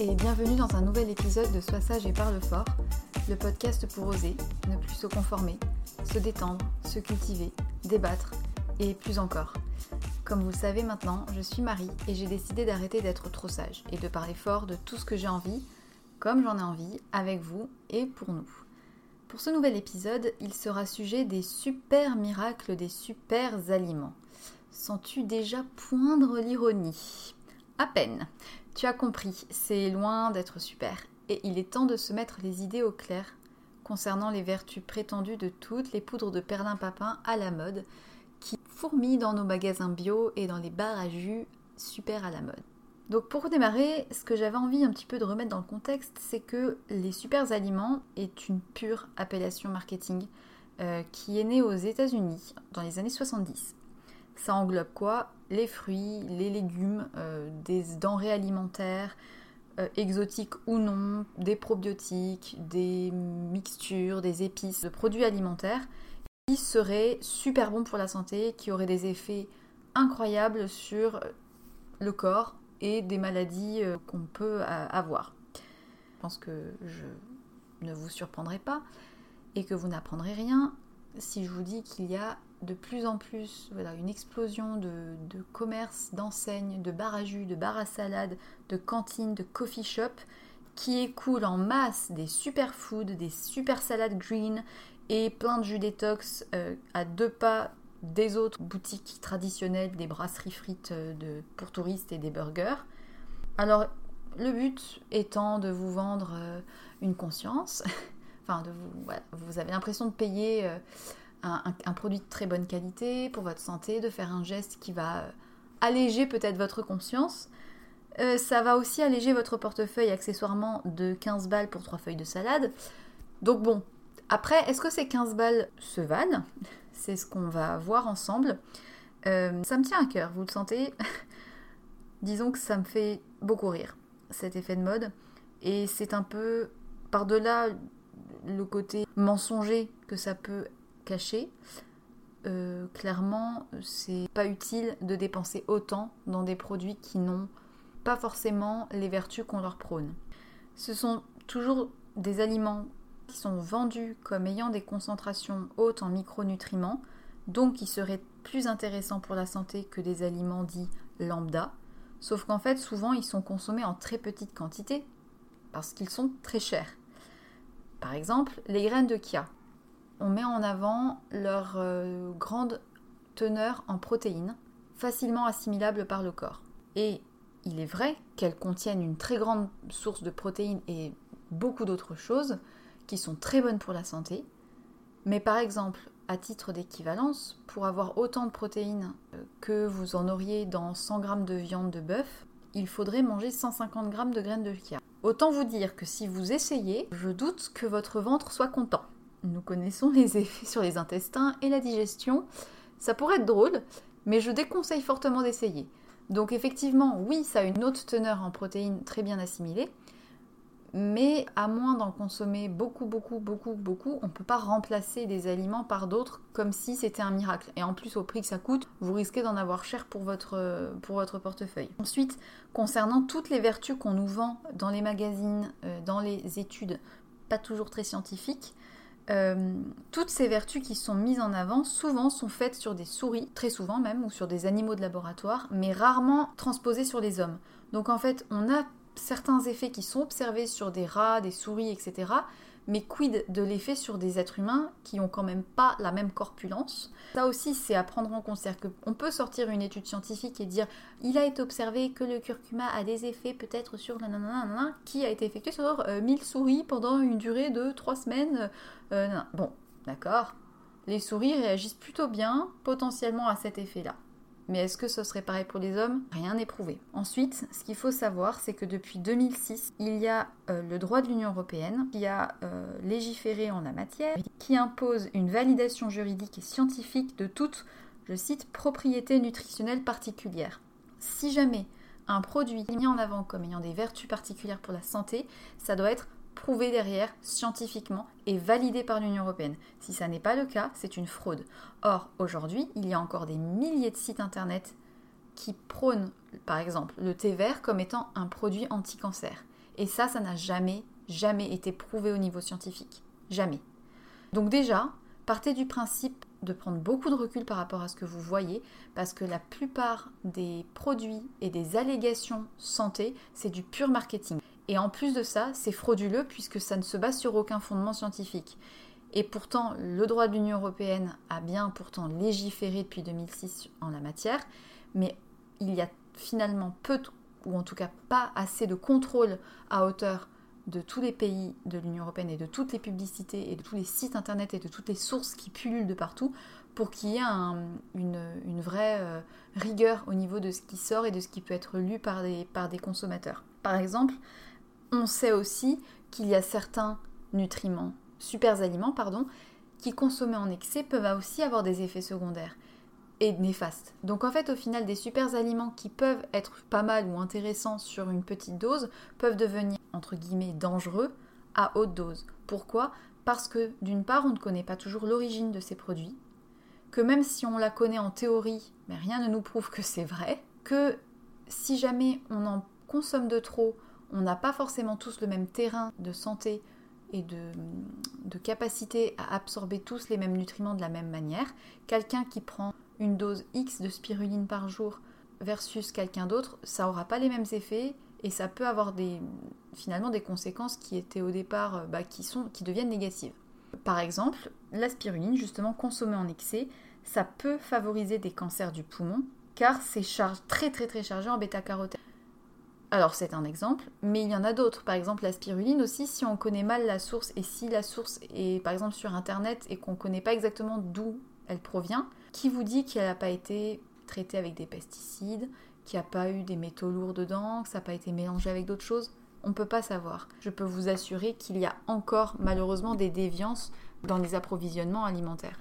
et bienvenue dans un nouvel épisode de Sois sage et parle fort, le podcast pour oser, ne plus se conformer, se détendre, se cultiver, débattre et plus encore. Comme vous le savez maintenant, je suis Marie et j'ai décidé d'arrêter d'être trop sage et de parler fort de tout ce que j'ai envie, comme j'en ai envie, avec vous et pour nous. Pour ce nouvel épisode, il sera sujet des super miracles des super aliments. Sens-tu déjà poindre l'ironie? À peine. Tu as compris, c'est loin d'être super. Et il est temps de se mettre les idées au clair concernant les vertus prétendues de toutes les poudres de perlimpapin à la mode qui fourmillent dans nos magasins bio et dans les bars à jus super à la mode. Donc pour démarrer, ce que j'avais envie un petit peu de remettre dans le contexte, c'est que les super aliments est une pure appellation marketing euh, qui est née aux États-Unis dans les années 70. Ça englobe quoi? Les fruits, les légumes, euh, des denrées alimentaires, euh, exotiques ou non, des probiotiques, des mixtures, des épices, de produits alimentaires qui seraient super bons pour la santé, qui auraient des effets incroyables sur le corps et des maladies euh, qu'on peut avoir. Je pense que je ne vous surprendrai pas et que vous n'apprendrez rien si je vous dis qu'il y a de plus en plus voilà, une explosion de, de commerces, d'enseignes, de bar à jus, de bar à salade, de cantines, de coffee shop qui écoulent en masse des superfoods, des super salades green et plein de jus détox euh, à deux pas des autres boutiques traditionnelles, des brasseries frites euh, de, pour touristes et des burgers. Alors, le but étant de vous vendre euh, une conscience, enfin, vous avez l'impression de payer un, produit de très bonne qualité pour votre santé, de faire un geste qui va alléger peut-être votre conscience. ça va aussi alléger votre portefeuille accessoirement de 15 balles pour 3 feuilles de salade. Donc bon, après, est-ce que ces 15 balles se valent? C'est ce qu'on va voir ensemble. Euh, ça me tient à cœur, vous le sentez? Disons que ça me fait beaucoup rire, cet effet de mode. Et c'est un peu, par-delà le côté mensonger que ça peut euh, clairement, c'est pas utile de dépenser autant dans des produits qui n'ont pas forcément les vertus qu'on leur prône. Ce sont toujours des aliments qui sont vendus comme ayant des concentrations hautes en micronutriments, donc qui seraient plus intéressants pour la santé que des aliments dits lambda, sauf qu'en fait souvent ils sont consommés en très petite quantité parce qu'ils sont très chers. Par exemple, les graines de chia. On met en avant leur euh, grande teneur en protéines, facilement assimilables par le corps. Et il est vrai qu'elles contiennent une très grande source de protéines et beaucoup d'autres choses, qui sont très bonnes pour la santé. Mais par exemple, à titre d'équivalence, pour avoir autant de protéines euh, que vous en auriez dans 100 g de viande de bœuf, il faudrait manger 150 g de graines de chia. Autant vous dire que si vous essayez, je doute que votre ventre soit content. Nous connaissons les effets sur les intestins et la digestion. Ça pourrait être drôle, mais je déconseille fortement d'essayer. Donc effectivement, oui, ça a une haute teneur en protéines très bien assimilées, mais à moins d'en consommer beaucoup, beaucoup, beaucoup, beaucoup, on ne peut pas remplacer des aliments par d'autres comme si c'était un miracle. Et en plus, au prix que ça coûte, vous risquez d'en avoir cher pour votre, pour votre portefeuille. Ensuite, concernant toutes les vertus qu'on nous vend dans les magazines, euh, dans les études, pas toujours très scientifiques, euh, toutes ces vertus qui sont mises en avant, souvent sont faites sur des souris, très souvent même, ou sur des animaux de laboratoire, mais rarement transposées sur les hommes. Donc en fait, on a certains effets qui sont observés sur des rats, des souris, etc. Mais quid de l'effet sur des êtres humains qui ont quand même pas la même corpulence? Ça aussi, c'est à prendre en compte. C'est-à-dire qu'on peut sortir une étude scientifique et dire il a été observé que le curcuma a des effets peut-être sur nanana, qui a été effectué sur 1000 euh, souris pendant une durée de 3 semaines. Euh, bon, d'accord. Les souris réagissent plutôt bien potentiellement à cet effet-là. Mais est-ce que ce serait pareil pour les hommes? Rien n'est prouvé. Ensuite, ce qu'il faut savoir, c'est que depuis 2006, il y a euh, le droit de l'Union européenne qui a euh, légiféré en la matière, qui impose une validation juridique et scientifique de toute, je cite, propriété nutritionnelle particulière. Si jamais un produit est mis en avant comme ayant des vertus particulières pour la santé, ça doit être prouvé derrière scientifiquement et validé par l'Union européenne. Si ça n'est pas le cas, c'est une fraude. Or, aujourd'hui, il y a encore des milliers de sites internet qui prônent, par exemple, le thé vert comme étant un produit anti-cancer. Et ça, ça n'a jamais, jamais été prouvé au niveau scientifique. Jamais. Donc déjà, partez du principe de prendre beaucoup de recul par rapport à ce que vous voyez, parce que la plupart des produits et des allégations santé, c'est du pur marketing. Et en plus de ça, c'est frauduleux puisque ça ne se base sur aucun fondement scientifique. Et pourtant, le droit de l'Union européenne a bien pourtant légiféré depuis 2006 en la matière, mais il y a finalement peu, ou en tout cas pas assez de contrôle à hauteur de tous les pays de l'Union européenne et de toutes les publicités et de tous les sites internet et de toutes les sources qui pullulent de partout pour qu'il y ait une, vraie euh, rigueur au niveau de ce qui sort et de ce qui peut être lu par par des consommateurs. Par exemple, on sait aussi qu'il y a certains nutriments, super aliments, pardon, qui consommés en excès peuvent aussi avoir des effets secondaires et néfastes. Donc en fait, au final, des super aliments qui peuvent être pas mal ou intéressants sur une petite dose peuvent devenir entre guillemets dangereux à haute dose. Pourquoi? Parce que d'une part, on ne connaît pas toujours l'origine de ces produits, que même si on la connaît en théorie, mais rien ne nous prouve que c'est vrai, que si jamais on en consomme de trop, on n'a pas forcément tous le même terrain de santé et de, capacité à absorber tous les mêmes nutriments de la même manière. Quelqu'un qui prend une dose X de spiruline par jour versus quelqu'un d'autre, ça n'aura pas les mêmes effets et ça peut avoir des, finalement des conséquences qui étaient au départ, euh, bah, qui, sont, qui deviennent négatives. Par exemple, la spiruline, justement consommée en excès, ça peut favoriser des cancers du poumon car c'est très très très chargé en bêta-carotène. Alors c'est un exemple, mais il y en a d'autres. Par exemple la spiruline aussi, si on connaît mal la source et si la source est par exemple sur internet et qu'on ne connaît pas exactement d'où elle provient, qui vous dit qu'elle n'a pas été traitée avec des pesticides, qu'il n'y a pas eu des métaux lourds dedans, que ça n'a pas été mélangé avec d'autres choses? On ne peut pas savoir. Je peux vous assurer qu'il y a encore malheureusement des déviances dans les approvisionnements alimentaires.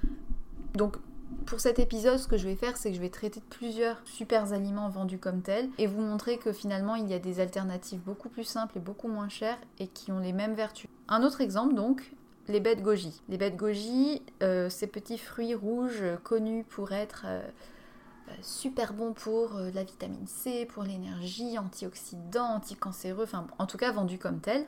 Donc pour cet épisode, ce que je vais faire, c'est que je vais traiter de plusieurs super aliments vendus comme tels et vous montrer que finalement, il y a des alternatives beaucoup plus simples et beaucoup moins chères et qui ont les mêmes vertus. Un autre exemple donc, les de goji. Les de goji, euh, ces petits fruits rouges connus pour être euh, euh, super bons pour la vitamine C, pour l'énergie, antioxydants, anticancéreux, enfin en tout cas vendus comme tels.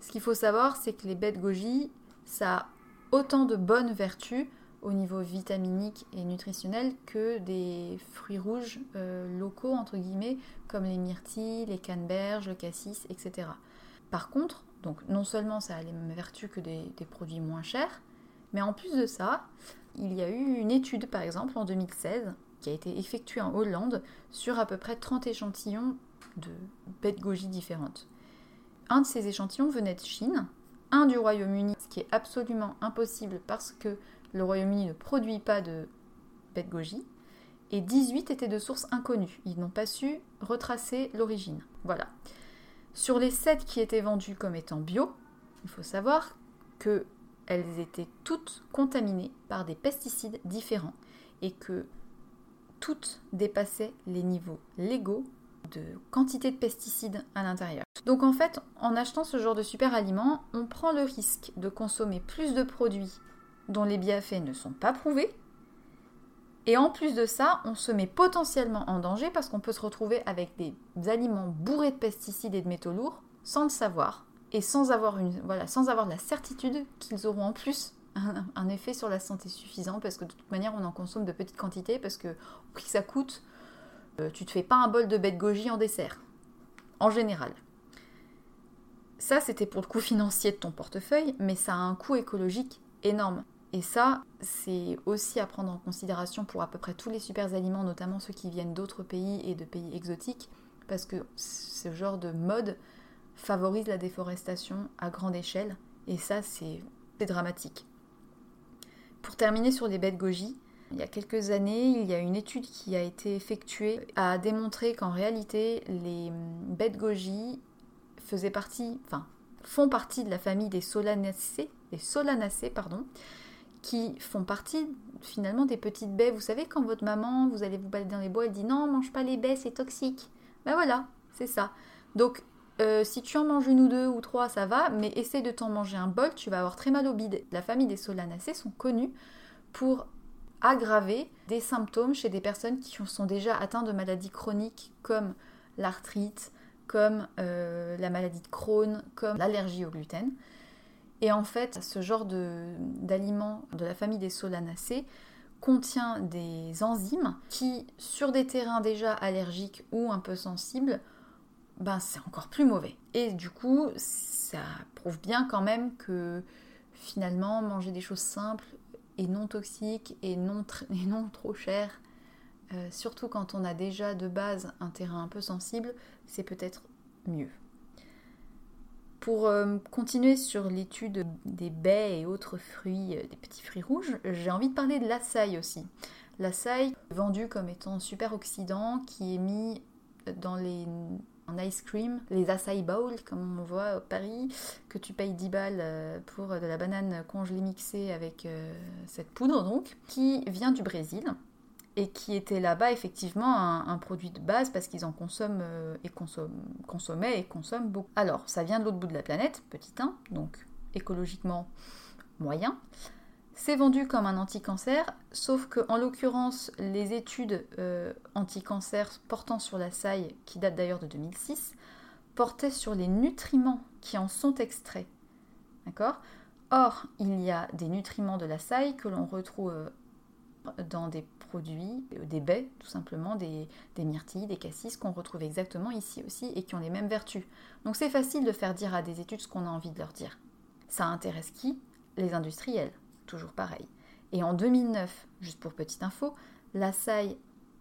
Ce qu'il faut savoir, c'est que les de goji, ça a autant de bonnes vertus au niveau vitaminique et nutritionnel que des fruits rouges euh, locaux, entre guillemets, comme les myrtilles, les canneberges, le cassis, etc. Par contre, donc non seulement ça a les mêmes vertus que des, produits moins chers, mais en plus de ça, il y a eu une étude, par exemple, en 2016, qui a été effectuée en Hollande sur à peu près 30 échantillons de de goji différentes. Un de ces échantillons venait de Chine, un du Royaume-Uni, ce qui est absolument impossible parce que le Royaume-Uni ne produit pas de bête goji, et 18 étaient de sources inconnues. Ils n'ont pas su retracer l'origine. Voilà. Sur les 7 qui étaient vendues comme étant bio, il faut savoir qu'elles étaient toutes contaminées par des pesticides différents et que toutes dépassaient les niveaux légaux de quantité de pesticides à l'intérieur. Donc en fait, en achetant ce genre de super aliments, on prend le risque de consommer plus de produits dont les bienfaits ne sont pas prouvés. Et en plus de ça, on se met potentiellement en danger parce qu'on peut se retrouver avec des aliments bourrés de pesticides et de métaux lourds sans le savoir et sans avoir, la certitude qu'ils auront en plus un, effet sur la santé suffisant parce que de toute manière on en consomme de petites quantités parce que au prix que ça coûte, euh, tu te fais pas un bol de bête goji en dessert. En général. Ça, c'était pour le coût financier de ton portefeuille, mais ça a un coût écologique énorme. Et ça, c'est aussi à prendre en considération pour à peu près tous les super aliments, notamment ceux qui viennent d'autres pays et de pays exotiques, parce que ce genre de mode favorise la déforestation à grande échelle, et ça, c'est dramatique. Pour terminer sur les bêtes goji, il y a quelques années, il y a une étude qui a été effectuée à démontrer qu'en réalité, les bêtes goji faisaient partie, enfin, font partie de la famille des solanacées, des solanacées, pardon, qui font partie finalement des petites baies. Vous savez, quand votre maman, vous allez vous balader dans les bois, elle dit non, mange pas les baies, c'est toxique. Ben voilà, c'est ça. Donc, euh, si tu en manges une ou deux ou trois, ça va, mais essaie de t'en manger un bol, tu vas avoir très mal au bide. La famille des solanacées sont connues pour aggraver des symptômes chez des personnes qui sont déjà atteintes de maladies chroniques comme l'arthrite, comme euh, la maladie de Crohn, comme l'allergie au gluten. Et en fait, ce genre d'aliment de, la famille des solanacées contient des enzymes qui, sur des terrains déjà allergiques ou un peu sensibles, ben c'est encore plus mauvais. Et du coup, ça prouve bien quand même que finalement, manger des choses simples et non toxiques et non, et non trop chères, euh, surtout quand on a déjà de base un terrain un peu sensible, c'est peut-être mieux. Pour euh, continuer sur l'étude des baies et autres fruits, euh, des petits fruits rouges, j'ai envie de parler de l'açaï aussi. L'açaï, vendu comme étant super oxydant, qui est mis dans les en ice cream, les acai bowls, comme on voit à Paris, que tu payes 10 balles euh, pour de la banane congelée mixée avec cette poudre donc, qui vient du Brésil et qui était là-bas effectivement un, produit de base parce qu'ils en consomment euh, et consommaient et consomment beaucoup. Alors, ça vient de l'autre bout de la planète, petit 1, donc écologiquement moyen. C'est vendu comme un anti-cancer, sauf que en l'occurrence, les études euh, anti-cancer portant sur la saille, qui datent d'ailleurs de 2006, portaient sur les nutriments qui en sont extraits. D'accord? Or, il y a des nutriments de la saille que l'on retrouve dans des produits, euh, des baies tout simplement, des, myrtilles, des cassis qu'on retrouve exactement ici aussi et qui ont les mêmes vertus. Donc c'est facile de faire dire à des études ce qu'on a envie de leur dire. Ça intéresse qui? Les industriels, toujours pareil. Et en 2009, juste pour petite info, la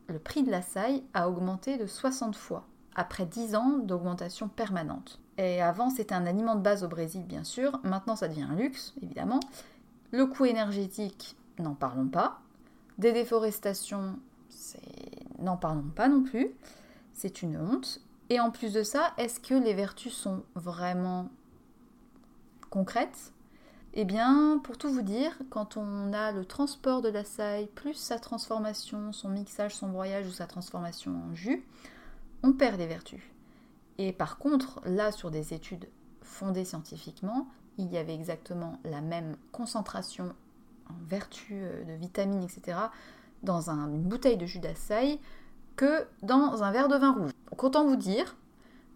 le prix de la saille a augmenté de 60 fois, après 10 ans d'augmentation permanente. Et avant, c'était un aliment de base au Brésil, bien sûr. Maintenant, ça devient un luxe, évidemment. Le coût énergétique, n'en parlons pas. Des déforestations, n'en parlons pas non plus. C'est une honte. Et en plus de ça, est-ce que les vertus sont vraiment concrètes? Eh bien, pour tout vous dire, quand on a le transport de la saille, plus sa transformation, son mixage, son broyage ou sa transformation en jus, on perd des vertus. Et par contre, là, sur des études fondées scientifiquement, il y avait exactement la même concentration en vertu euh, de vitamines, etc., dans une bouteille de jus d'açaï que dans un verre de vin rouge. Donc autant vous dire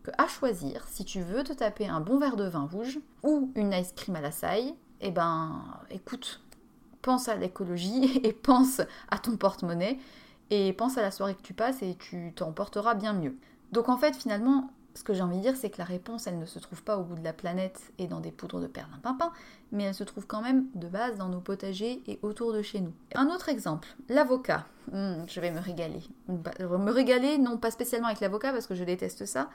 que à choisir, si tu veux te taper un bon verre de vin rouge ou une ice cream à la saille, eh ben écoute, pense à l'écologie et pense à ton porte-monnaie et pense à la soirée que tu passes et tu t'en porteras bien mieux. Donc en fait finalement, ce que j'ai envie de dire, c'est que la réponse, elle ne se trouve pas au bout de la planète et dans des poudres de perlimpinpin, mais elle se trouve quand même de base dans nos potagers et autour de chez nous. Un autre exemple, l'avocat. Hmm, je vais me régaler. Me régaler, non pas spécialement avec l'avocat parce que je déteste ça,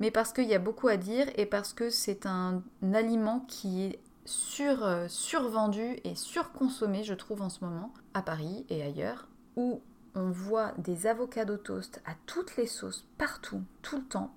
mais parce qu'il y a beaucoup à dire et parce que c'est un, aliment qui est sur, euh, survendu et surconsommé, je trouve, en ce moment, à Paris et ailleurs, où on voit des avocats toast à toutes les sauces, partout, tout le temps,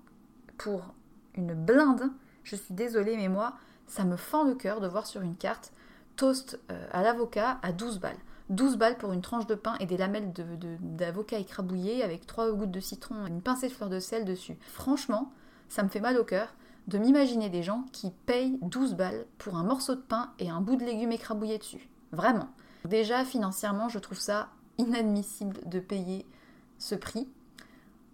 pour une blinde. Je suis désolée, mais moi, ça me fend le cœur de voir sur une carte toast euh, à l'avocat à 12 balles. 12 balles pour une tranche de pain et des lamelles d'avocat écrabouillées avec 3 gouttes de citron et une pincée de fleur de sel dessus. Franchement, ça me fait mal au cœur de m'imaginer des gens qui payent 12 balles pour un morceau de pain et un bout de légumes écrabouillé dessus. Vraiment. Déjà, financièrement, je trouve ça inadmissible de payer ce prix.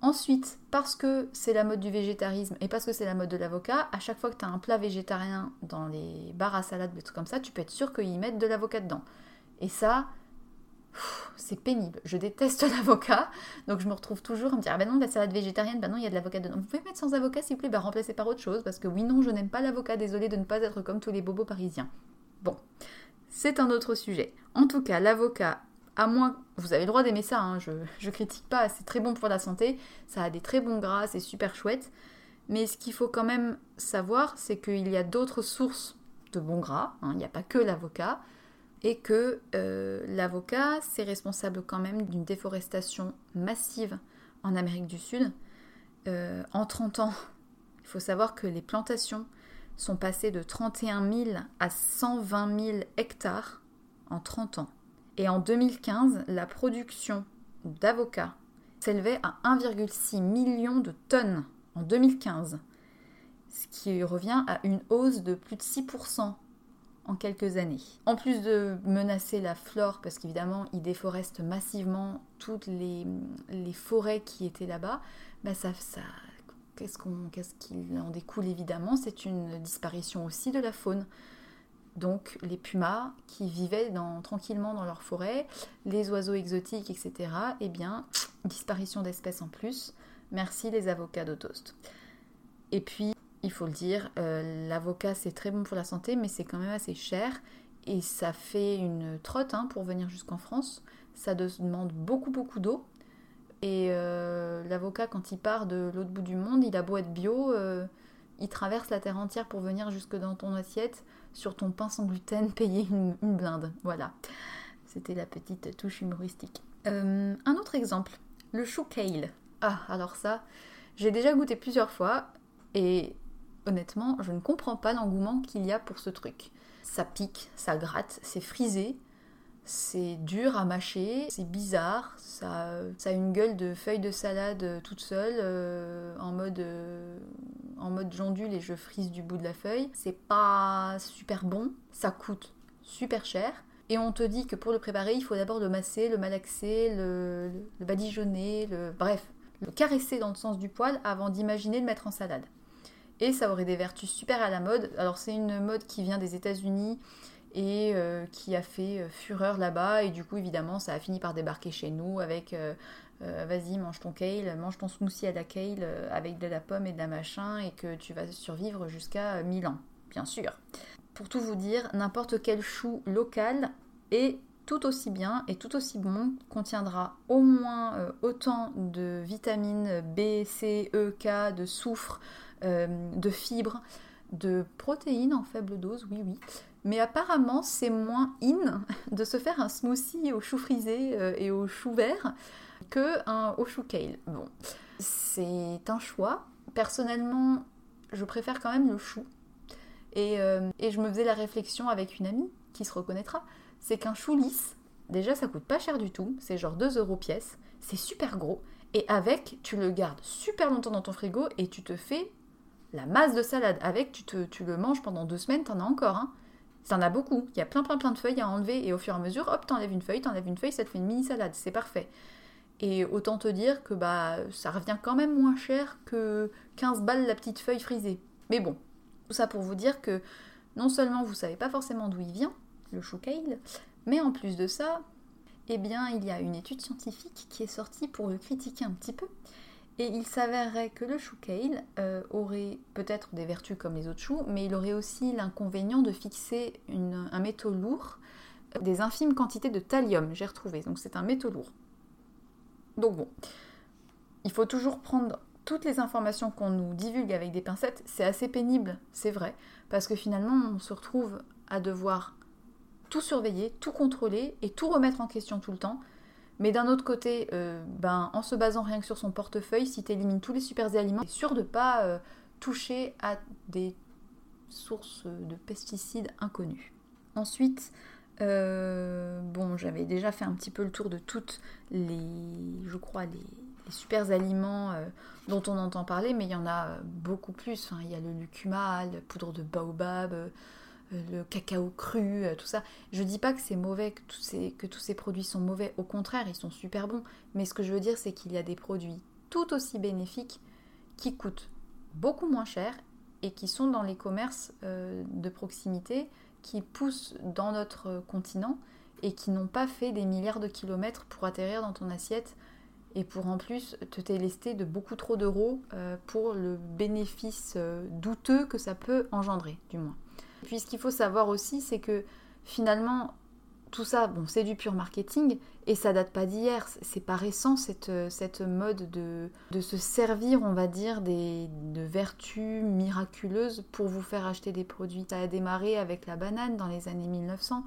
Ensuite, parce que c'est la mode du végétarisme et parce que c'est la mode de l'avocat, à chaque fois que tu as un plat végétarien dans les bars à salade, des trucs comme ça, tu peux être sûr qu'ils mettent de l'avocat dedans. Et ça, c'est pénible. Je déteste l'avocat, donc je me retrouve toujours à me dire Ah ben non, la salade végétarienne, ben non, il y a de l'avocat dedans. Vous pouvez mettre sans avocat s'il vous plaît, ben remplacez par autre chose, parce que oui, non, je n'aime pas l'avocat, désolé de ne pas être comme tous les bobos parisiens. Bon, c'est un autre sujet. En tout cas, l'avocat à moins, vous avez le droit d'aimer ça, hein, je, je critique pas, c'est très bon pour la santé, ça a des très bons gras, c'est super chouette. Mais ce qu'il faut quand même savoir, c'est qu'il y a d'autres sources de bons gras, hein, il n'y a pas que l'avocat, et que euh, l'avocat, c'est responsable quand même d'une déforestation massive en Amérique du Sud. Euh, en 30 ans, il faut savoir que les plantations sont passées de 31 000 à 120 000 hectares en 30 ans. Et en 2015, la production d'avocats s'élevait à 1,6 million de tonnes en 2015, ce qui revient à une hausse de plus de 6% en quelques années. En plus de menacer la flore, parce qu'évidemment, ils déforestent massivement toutes les, forêts qui étaient là-bas, bah qu'est-ce, qu'on, qu'est-ce qu'il en découle évidemment? C'est une disparition aussi de la faune donc les pumas qui vivaient tranquillement dans leur forêt, les oiseaux exotiques, etc. Eh bien, disparition d'espèces en plus. Merci les avocats toast. Et puis, il faut le dire, euh, l'avocat c'est très bon pour la santé, mais c'est quand même assez cher et ça fait une trotte hein, pour venir jusqu'en France. Ça demande beaucoup beaucoup d'eau. Et euh, l'avocat, quand il part de l'autre bout du monde, il a beau être bio, euh, il traverse la terre entière pour venir jusque dans ton assiette sur ton pain sans gluten, payer une, blinde. Voilà. C'était la petite touche humoristique. Euh, un autre exemple, le chou kale. Ah, alors ça, j'ai déjà goûté plusieurs fois et honnêtement, je ne comprends pas l'engouement qu'il y a pour ce truc. Ça pique, ça gratte, c'est frisé, c'est dur à mâcher, c'est bizarre, ça, a une gueule de feuille de salade toute seule, euh, en mode euh, en mode j'ondule et je frise du bout de la feuille. C'est pas super bon, ça coûte super cher. Et on te dit que pour le préparer, il faut d'abord le masser, le malaxer, le, le badigeonner, le, bref, le caresser dans le sens du poil avant d'imaginer le mettre en salade. Et ça aurait des vertus super à la mode. Alors c'est une mode qui vient des États-Unis et euh, qui a fait euh, fureur là-bas. Et du coup, évidemment, ça a fini par débarquer chez nous avec euh, vas-y, mange ton kale, mange ton smoothie à la kale avec de la pomme et de la machin, et que tu vas survivre jusqu'à 1000 ans, bien sûr. pour tout vous dire, n'importe quel chou local est tout aussi bien et tout aussi bon, contiendra au moins autant de vitamines B, C, E, K, de soufre, de fibres, de protéines en faible dose, oui oui. Mais apparemment, c'est moins in de se faire un smoothie au chou frisé euh, et au chou vert que un au chou kale. Bon, c'est un choix. Personnellement, je préfère quand même le chou. Et, et je me faisais la réflexion avec une amie qui se reconnaîtra c'est qu'un chou lisse, déjà ça coûte pas cher du tout, c'est genre 2 euros pièce, c'est super gros, et avec, tu le gardes super longtemps dans ton frigo et tu te fais la masse de salade. Avec, tu, te, tu le manges pendant deux semaines, t'en as encore. Hein. T'en as beaucoup. Il y a plein plein plein de feuilles à enlever et au fur et à mesure, hop, t'enlèves une feuille, t'enlèves une feuille, ça te fait une mini salade, c'est parfait. Et autant te dire que bah ça revient quand même moins cher que 15 balles la petite feuille frisée. Mais bon, tout ça pour vous dire que non seulement vous savez pas forcément d'où il vient, le chou kale. Mais en plus de ça, eh bien, il y a une étude scientifique qui est sortie pour le critiquer un petit peu. Et il s'avérerait que le chou kale euh, aurait peut-être des vertus comme les autres choux, mais il aurait aussi l'inconvénient de fixer un métaux lourd, euh, des infimes quantités de thallium, j'ai retrouvé. Donc c'est un métaux lourd. Donc bon, il faut toujours prendre toutes les informations qu'on nous divulgue avec des pincettes. C'est assez pénible, c'est vrai, parce que finalement on se retrouve à devoir tout surveiller, tout contrôler et tout remettre en question tout le temps. Mais d'un autre côté, euh, ben, en se basant rien que sur son portefeuille, si tu élimines tous les super aliments, tu es sûr de ne pas euh, toucher à des sources de pesticides inconnus. Ensuite, euh, bon, j'avais déjà fait un petit peu le tour de toutes les, je crois, les, super aliments dont on entend parler, mais il y en a beaucoup plus. Il y a le lucuma, la poudre de baobab, le cacao cru, euh, tout ça. Je dis pas que c'est mauvais, que tous, ces, produits sont mauvais, au contraire, ils sont super bons. Mais ce que je veux dire, c'est qu'il y a des produits tout aussi bénéfiques qui coûtent beaucoup moins cher et qui sont dans les commerces euh, de proximité, qui poussent dans notre continent et qui n'ont pas fait des milliards de kilomètres pour atterrir dans ton assiette et pour en plus te délester de beaucoup trop d'euros pour le bénéfice douteux que ça peut engendrer, du moins. Puis ce qu'il faut savoir aussi, c'est que finalement, tout ça, bon, c'est du pur marketing et ça date pas d'hier. C'est pas récent cette, cette mode de, de se servir, on va dire, des, de vertus miraculeuses pour vous faire acheter des produits. Ça a démarré avec la banane dans les années 1900.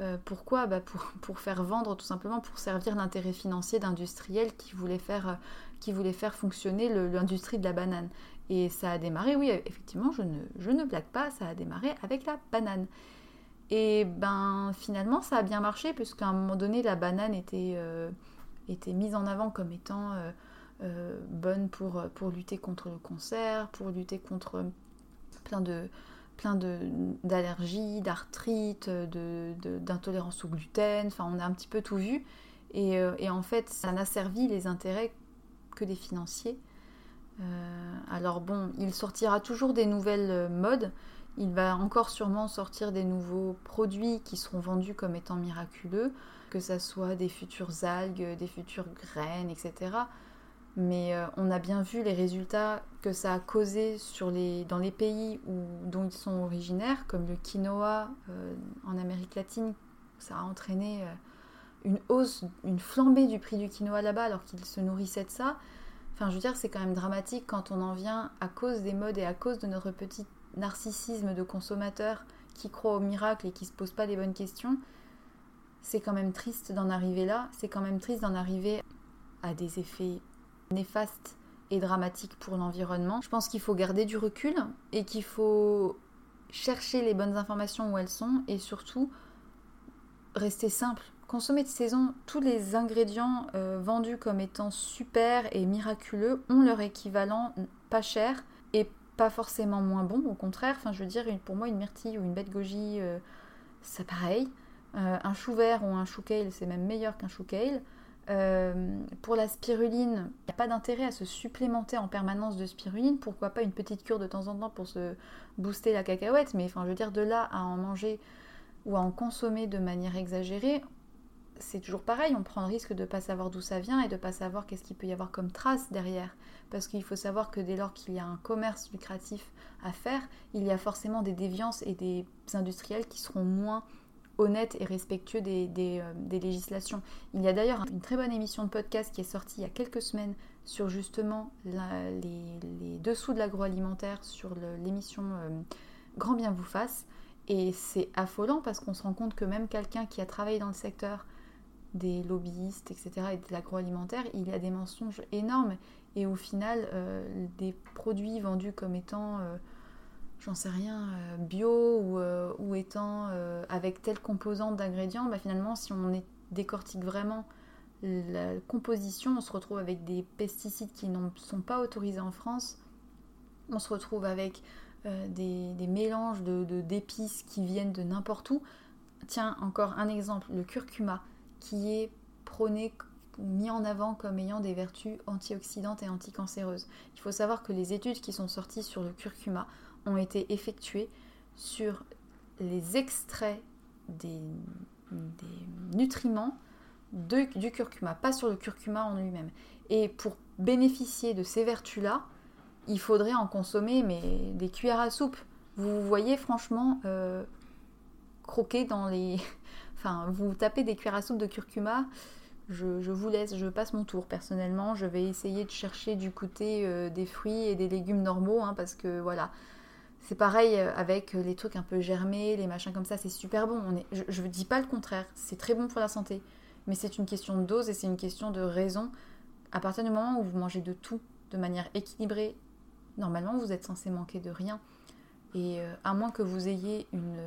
Euh, pourquoi? Bah pour, pour, faire vendre, tout simplement pour servir l'intérêt financier d'industriels qui voulaient faire, qui voulaient faire fonctionner l'industrie de la banane. Et ça a démarré, oui, effectivement, je ne, je ne blague pas, ça a démarré avec la banane. Et ben finalement, ça a bien marché, puisqu'à un moment donné, la banane était, euh, était mise en avant comme étant euh, euh, bonne pour, pour lutter contre le cancer, pour lutter contre plein de plein d'allergies, d'arthrite, d'intolérance de, au gluten, enfin on a un petit peu tout vu. Et, et en fait, ça n'a servi les intérêts que des financiers. Euh, alors bon, il sortira toujours des nouvelles euh, modes. Il va encore sûrement sortir des nouveaux produits qui seront vendus comme étant miraculeux, que ce soit des futures algues, des futures graines, etc. Mais euh, on a bien vu les résultats que ça a causé dans les pays dont ils sont originaires, comme le quinoa en Amérique latine. Ça a entraîné une hausse, une flambée du prix du quinoa là-bas alors qu'ils se nourrissaient de ça. Enfin, je veux dire, c'est quand même dramatique quand on en vient à cause des modes et à cause de notre petit narcissisme de consommateur qui croit au miracle et qui se pose pas les bonnes questions. C'est quand même triste d'en arriver là. C'est quand même triste d'en arriver à des effets néfastes et dramatiques pour l'environnement. Je pense qu'il faut garder du recul et qu'il faut chercher les bonnes informations où elles sont et surtout rester simple consommer de saison, tous les ingrédients euh, vendus comme étant super et miraculeux ont leur équivalent pas cher et pas forcément moins bon, au contraire. Enfin, je veux dire, pour moi, une myrtille ou une bête goji, euh, c'est pareil. Euh, un chou vert ou un chou kale, c'est même meilleur qu'un chou kale. pour la spiruline, il n'y a pas d'intérêt à se supplémenter en permanence de spiruline. Pourquoi pas une petite cure de temps en temps pour se booster la cacahuète? Mais enfin, je veux dire, de là à en manger ou à en consommer de manière exagérée, c'est toujours pareil, on prend le risque de ne pas savoir d'où ça vient et de ne pas savoir qu'est-ce qu'il peut y avoir comme trace derrière. Parce qu'il faut savoir que dès lors qu'il y a un commerce lucratif à faire, il y a forcément des déviances et des industriels qui seront moins honnêtes et respectueux des, euh, législations. Il y a d'ailleurs une très bonne émission de podcast qui est sortie il y a quelques semaines sur justement les, dessous de l'agroalimentaire, sur l'émission euh, Grand bien vous fasse. Et c'est affolant parce qu'on se rend compte que même quelqu'un qui a travaillé dans le secteur des lobbyistes, etc., et de l'agroalimentaire, il y a des mensonges énormes. Et au final, euh, des produits vendus comme étant, euh, j'en sais rien, euh, bio ou, étant avec telle composante d'ingrédients, bah finalement, si on décortique vraiment la composition, on se retrouve avec des pesticides qui ne sont pas autorisés en France. On se retrouve avec des, mélanges d'épices de, qui viennent de n'importe où. Tiens, encore un exemple, le curcuma qui est prôné mis en avant comme ayant des vertus antioxydantes et anticancéreuses. Il faut savoir que les études qui sont sorties sur le curcuma ont été effectuées sur les extraits des, nutriments du curcuma, pas sur le curcuma en lui-même. Et pour bénéficier de ces vertus-là, il faudrait en consommer mais des cuillères à soupe. Vous voyez franchement euh, croquer dans les, Enfin, vous tapez des cuillères à soupe de curcuma, je, vous laisse, je passe mon tour personnellement. Je vais essayer de chercher du côté euh, des fruits et des légumes normaux, hein, parce que voilà, c'est pareil euh, avec les trucs un peu germés, les machins comme ça, c'est super bon. je ne dis pas le contraire, c'est très bon pour la santé, mais c'est une question de dose et c'est une question de raison. À partir du moment où vous mangez de tout de manière équilibrée, normalement vous êtes censé manquer de rien. Et euh, à moins que vous ayez une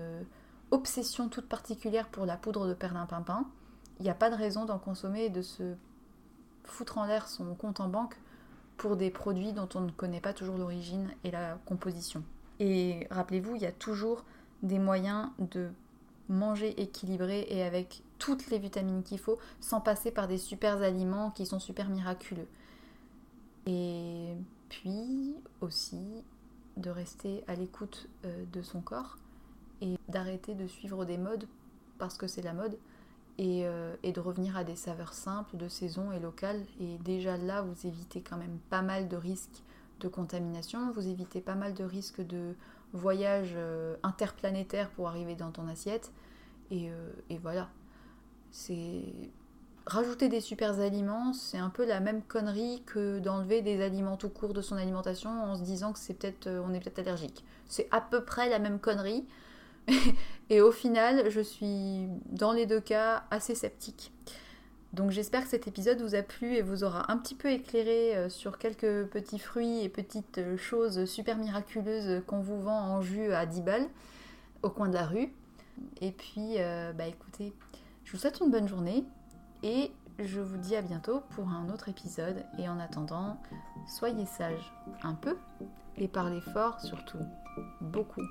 obsession toute particulière pour la poudre de perlimpinpin, il n'y a pas de raison d'en consommer et de se foutre en l'air son compte en banque pour des produits dont on ne connaît pas toujours l'origine et la composition. Et rappelez-vous, il y a toujours des moyens de manger équilibré et avec toutes les vitamines qu'il faut sans passer par des super aliments qui sont super miraculeux. Et puis aussi de rester à l'écoute euh, de son corps et d'arrêter de suivre des modes parce que c'est la mode euh, et, de revenir à des saveurs simples, de saison et locales. Et déjà là, vous évitez quand même pas mal de risques de contamination, vous évitez pas mal de risques de voyage euh, interplanétaire pour arriver dans ton assiette. Et, euh, voilà. C'est. Rajouter des super aliments, c'est un peu la même connerie que d'enlever des aliments tout court de son alimentation en se disant que c'est peut-être on est peut-être allergique. C'est à peu près la même connerie. et au final, je suis dans les deux cas assez sceptique. Donc j'espère que cet épisode vous a plu et vous aura un petit peu éclairé euh, sur quelques petits fruits et petites euh, choses super miraculeuses qu'on vous vend en jus à 10 balles au coin de la rue. Et puis, euh, bah écoutez, je vous souhaite une bonne journée et je vous dis à bientôt pour un autre épisode. Et en attendant, soyez sages un peu et parlez fort surtout, beaucoup.